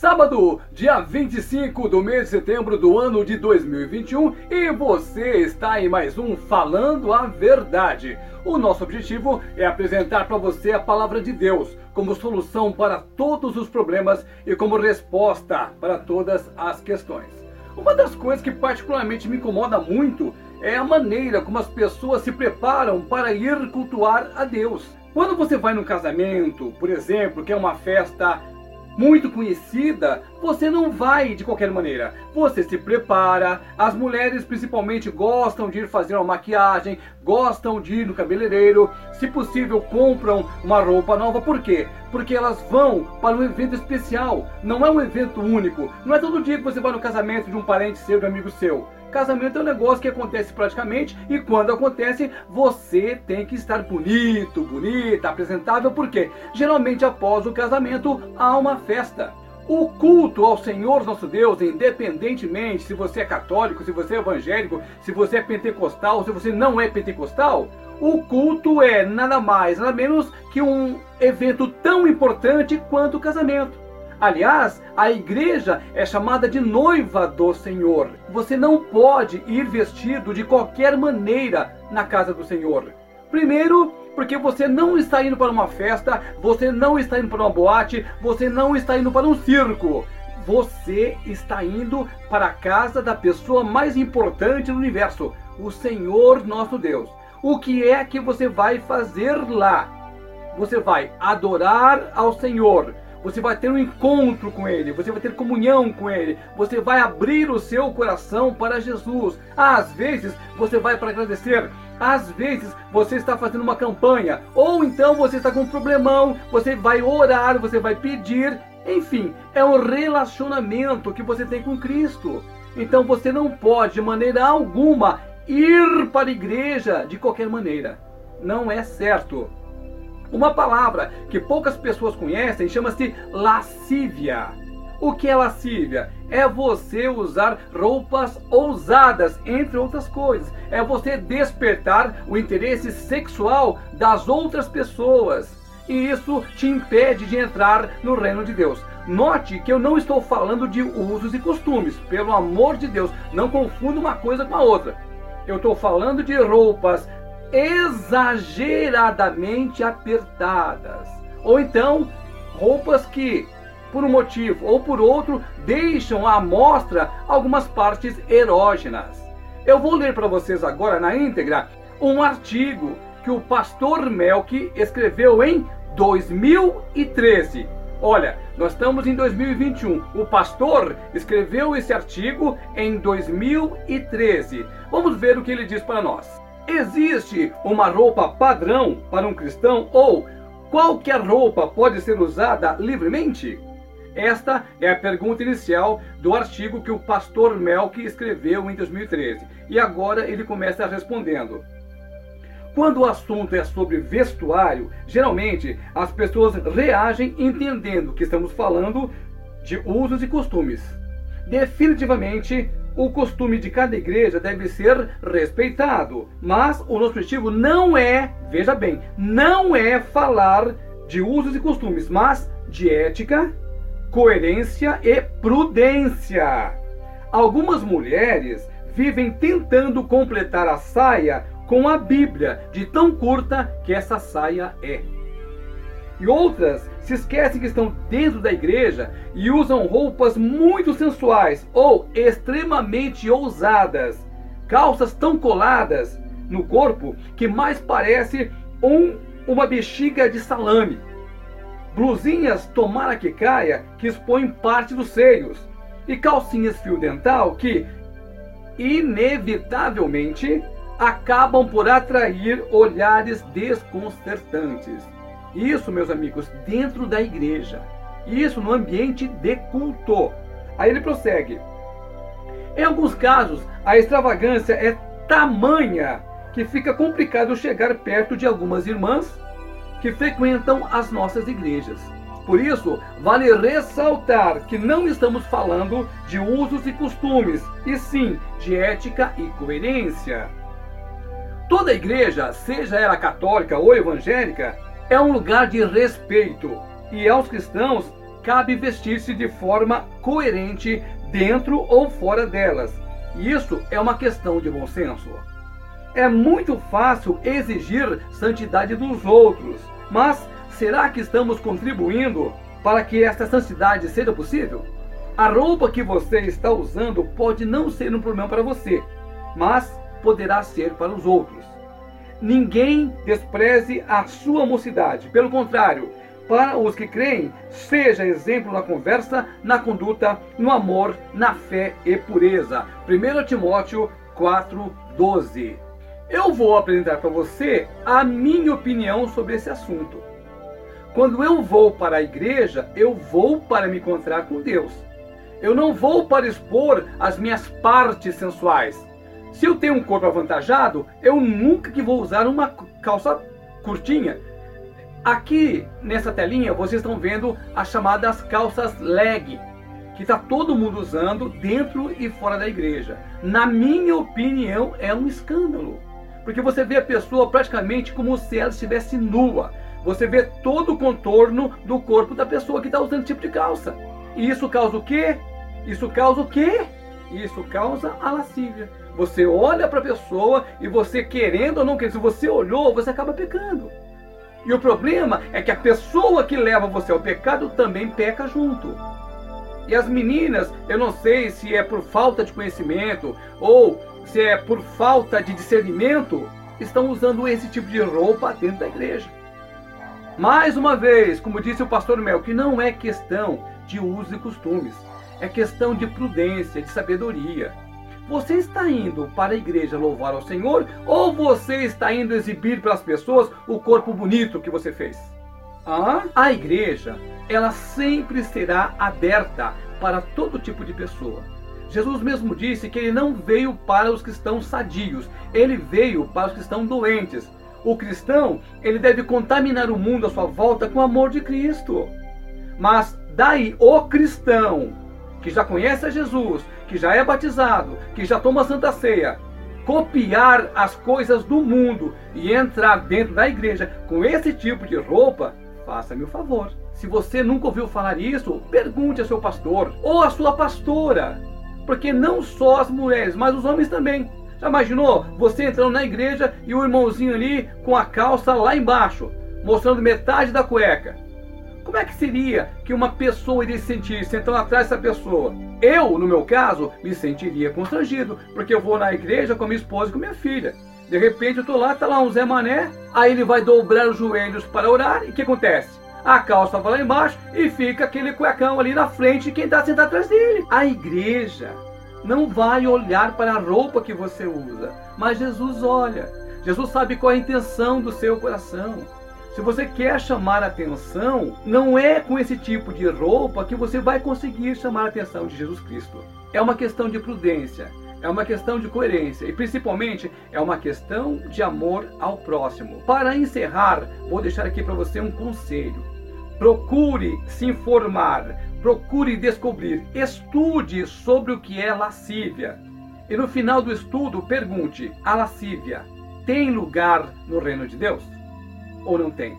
Sábado, dia 25 do mês de setembro do ano de 2021 e você está em mais um Falando a Verdade. O nosso objetivo é apresentar para você a palavra de Deus como solução para todos os problemas e como resposta para todas as questões. Uma das coisas que particularmente me incomoda muito é a maneira como as pessoas se preparam para ir cultuar a Deus. Quando você vai num casamento, por exemplo, que é uma festa muito conhecida, você não vai de qualquer maneira. Você se prepara. As mulheres principalmente gostam de ir fazer uma maquiagem, gostam de ir no cabeleireiro, se possível compram uma roupa nova. Por quê? Porque elas vão para um evento especial. Não é um evento único. Não é todo dia que você vai no casamento de um parente seu, de um amigo seu. Casamento é um negócio que acontece praticamente e quando acontece, você tem que estar bonito, bonita, apresentável, porque geralmente após o casamento há uma festa. O culto ao Senhor nosso Deus, independentemente se você é católico, se você é evangélico, se você é pentecostal, se você não é pentecostal, o culto é nada mais, nada menos que um evento tão importante quanto o casamento. Aliás, a igreja é chamada de noiva do Senhor. Você não pode ir vestido de qualquer maneira na casa do Senhor. Primeiro, porque você não está indo para uma festa, você não está indo para uma boate, você não está indo para um circo. Você está indo para a casa da pessoa mais importante do universo, o Senhor nosso Deus. O que é que você vai fazer lá? Você vai adorar ao Senhor você vai ter um encontro com Ele, você vai ter comunhão com Ele, você vai abrir o seu coração para Jesus. Às vezes você vai para agradecer, às vezes você está fazendo uma campanha, ou então você está com um problemão, você vai orar, você vai pedir, enfim, é um relacionamento que você tem com Cristo. Então você não pode de maneira alguma ir para a igreja de qualquer maneira. Não é certo. Uma palavra que poucas pessoas conhecem chama-se lascívia. O que é lascívia? É você usar roupas ousadas, entre outras coisas. É você despertar o interesse sexual das outras pessoas. E isso te impede de entrar no reino de Deus. Note que eu não estou falando de usos e costumes. Pelo amor de Deus, não confunda uma coisa com a outra. Eu estou falando de roupas exageradamente apertadas. Ou então, roupas que, por um motivo ou por outro, deixam à mostra algumas partes erógenas. Eu vou ler para vocês agora na íntegra um artigo que o pastor Melk escreveu em 2013. Olha, nós estamos em 2021. O pastor escreveu esse artigo em 2013. Vamos ver o que ele diz para nós. Existe uma roupa padrão para um cristão ou qualquer roupa pode ser usada livremente? Esta é a pergunta inicial do artigo que o pastor Melk escreveu em 2013. E agora ele começa respondendo. Quando o assunto é sobre vestuário, geralmente as pessoas reagem entendendo que estamos falando de usos e costumes. Definitivamente, o costume de cada igreja deve ser respeitado. Mas o nosso objetivo não é, veja bem, não é falar de usos e costumes, mas de ética, coerência e prudência. Algumas mulheres vivem tentando completar a saia com a Bíblia, de tão curta que essa saia é. E outras se esquecem que estão dentro da igreja e usam roupas muito sensuais ou extremamente ousadas, calças tão coladas no corpo que mais parece um, uma bexiga de salame, blusinhas tomara que caia que expõem parte dos seios e calcinhas fio dental que inevitavelmente acabam por atrair olhares desconcertantes. Isso, meus amigos, dentro da igreja. Isso no ambiente de culto. Aí ele prossegue. Em alguns casos, a extravagância é tamanha que fica complicado chegar perto de algumas irmãs que frequentam as nossas igrejas. Por isso, vale ressaltar que não estamos falando de usos e costumes, e sim de ética e coerência. Toda igreja, seja ela católica ou evangélica, é um lugar de respeito e aos cristãos cabe vestir-se de forma coerente dentro ou fora delas. E isso é uma questão de bom senso. É muito fácil exigir santidade dos outros, mas será que estamos contribuindo para que esta santidade seja possível? A roupa que você está usando pode não ser um problema para você, mas poderá ser para os outros. Ninguém despreze a sua mocidade, pelo contrário, para os que creem, seja exemplo na conversa, na conduta, no amor, na fé e pureza. 1 Timóteo 4:12. Eu vou apresentar para você a minha opinião sobre esse assunto. Quando eu vou para a igreja, eu vou para me encontrar com Deus. Eu não vou para expor as minhas partes sensuais. Se eu tenho um corpo avantajado, eu nunca que vou usar uma calça curtinha. Aqui nessa telinha vocês estão vendo as chamadas calças leg, que está todo mundo usando dentro e fora da igreja. Na minha opinião, é um escândalo. Porque você vê a pessoa praticamente como se ela estivesse nua. Você vê todo o contorno do corpo da pessoa que está usando esse tipo de calça. E isso causa o quê? Isso causa o quê? Isso causa a lascívia. Você olha para a pessoa e você querendo ou não querendo, se você olhou, você acaba pecando. E o problema é que a pessoa que leva você ao pecado também peca junto. E as meninas, eu não sei se é por falta de conhecimento ou se é por falta de discernimento, estão usando esse tipo de roupa dentro da igreja. Mais uma vez, como disse o pastor Mel, que não é questão de usos e costumes, é questão de prudência, de sabedoria. Você está indo para a igreja louvar ao Senhor ou você está indo exibir para as pessoas o corpo bonito que você fez? Ah, a igreja, ela sempre será aberta para todo tipo de pessoa. Jesus mesmo disse que ele não veio para os que estão sadios, ele veio para os que estão doentes. O cristão, ele deve contaminar o mundo à sua volta com o amor de Cristo. Mas daí o cristão que já conhece a Jesus, que já é batizado, que já toma a Santa Ceia, copiar as coisas do mundo e entrar dentro da igreja com esse tipo de roupa, faça-me o favor. Se você nunca ouviu falar isso, pergunte ao seu pastor ou à sua pastora. Porque não só as mulheres, mas os homens também. Já imaginou você entrando na igreja e o irmãozinho ali com a calça lá embaixo, mostrando metade da cueca? Como é que seria que uma pessoa iria se sentir sentando atrás dessa pessoa? Eu, no meu caso, me sentiria constrangido, porque eu vou na igreja com minha esposa e com minha filha. De repente eu tô lá, tá lá um Zé Mané, aí ele vai dobrar os joelhos para orar, e o que acontece? A calça vai lá embaixo e fica aquele cuecão ali na frente de quem está sentado atrás dele. A igreja não vai olhar para a roupa que você usa, mas Jesus olha. Jesus sabe qual é a intenção do seu coração. Se você quer chamar atenção, não é com esse tipo de roupa que você vai conseguir chamar a atenção de Jesus Cristo. É uma questão de prudência, é uma questão de coerência e principalmente é uma questão de amor ao próximo. Para encerrar, vou deixar aqui para você um conselho. Procure se informar, procure descobrir, estude sobre o que é lascívia. E no final do estudo, pergunte: a lascívia tem lugar no reino de Deus? Ou não tem?